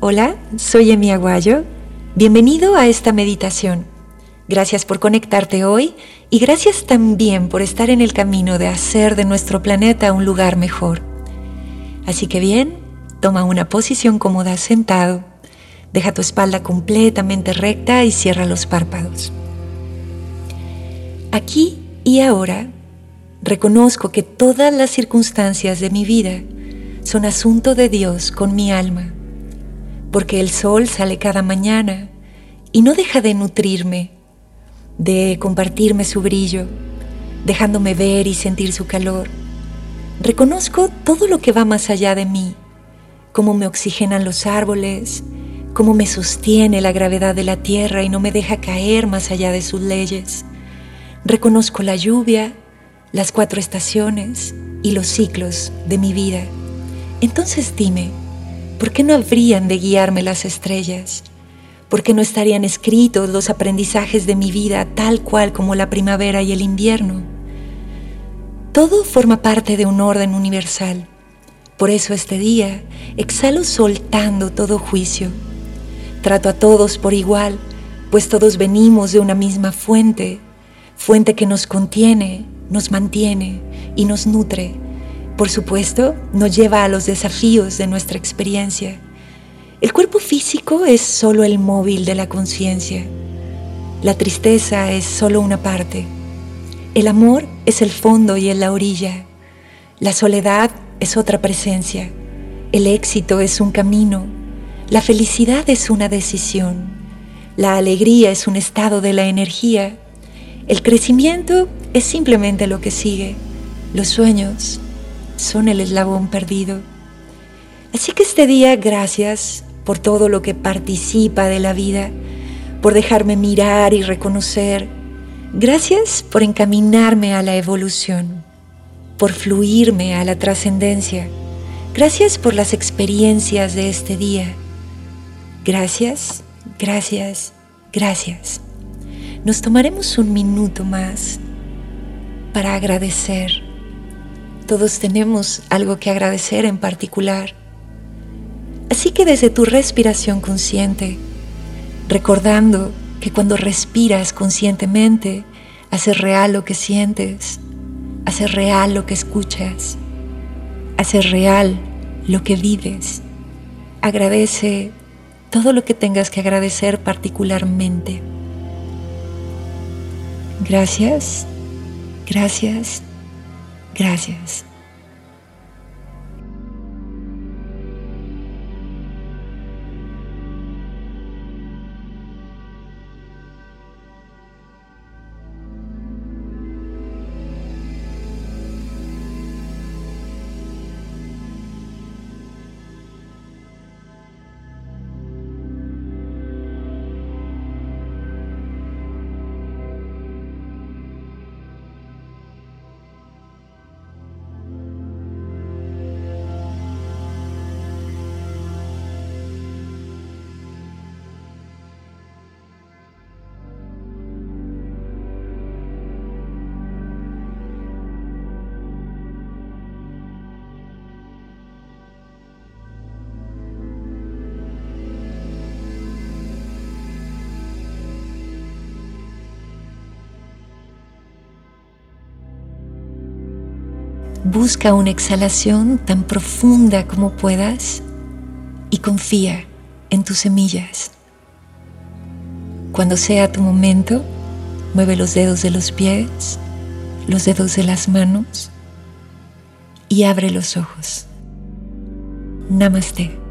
Hola, soy Emi Aguayo. Bienvenido a esta meditación. Gracias por conectarte hoy y gracias también por estar en el camino de hacer de nuestro planeta un lugar mejor. Así que bien, toma una posición cómoda sentado, deja tu espalda completamente recta y cierra los párpados. Aquí y ahora reconozco que todas las circunstancias de mi vida son asunto de Dios con mi alma porque el sol sale cada mañana y no deja de nutrirme, de compartirme su brillo, dejándome ver y sentir su calor. Reconozco todo lo que va más allá de mí, cómo me oxigenan los árboles, cómo me sostiene la gravedad de la tierra y no me deja caer más allá de sus leyes. Reconozco la lluvia, las cuatro estaciones y los ciclos de mi vida. Entonces dime, ¿por qué no habrían de guiarme las estrellas? ¿Por qué no estarían escritos los aprendizajes de mi vida tal cual como la primavera y el invierno? Todo forma parte de un orden universal. Por eso este día exhalo soltando todo juicio. Trato a todos por igual, pues todos venimos de una misma fuente, fuente que nos contiene, nos mantiene y nos nutre por supuesto, nos lleva a los desafíos de nuestra experiencia. El cuerpo físico es solo el móvil de la conciencia. La tristeza es solo una parte. El amor es el fondo y es la orilla. La soledad es otra presencia. El éxito es un camino. La felicidad es una decisión. La alegría es un estado de la energía. El crecimiento es simplemente lo que sigue. Los sueños son el eslabón perdido. Así que este día, gracias por todo lo que participa de la vida, por dejarme mirar y reconocer. Gracias por encaminarme a la evolución, por fluirme a la trascendencia. Gracias por las experiencias de este día. Gracias, gracias, gracias. Nos tomaremos un minuto más para agradecer todos tenemos algo que agradecer en particular. Así que desde tu respiración consciente, recordando que cuando respiras conscientemente, haces real lo que sientes, haces real lo que escuchas, haces real lo que vives. Agradece todo lo que tengas que agradecer particularmente. Gracias, gracias, Gracias. Busca una exhalación tan profunda como puedas y confía en tus semillas. Cuando sea tu momento, mueve los dedos de los pies, los dedos de las manos y abre los ojos. Namaste.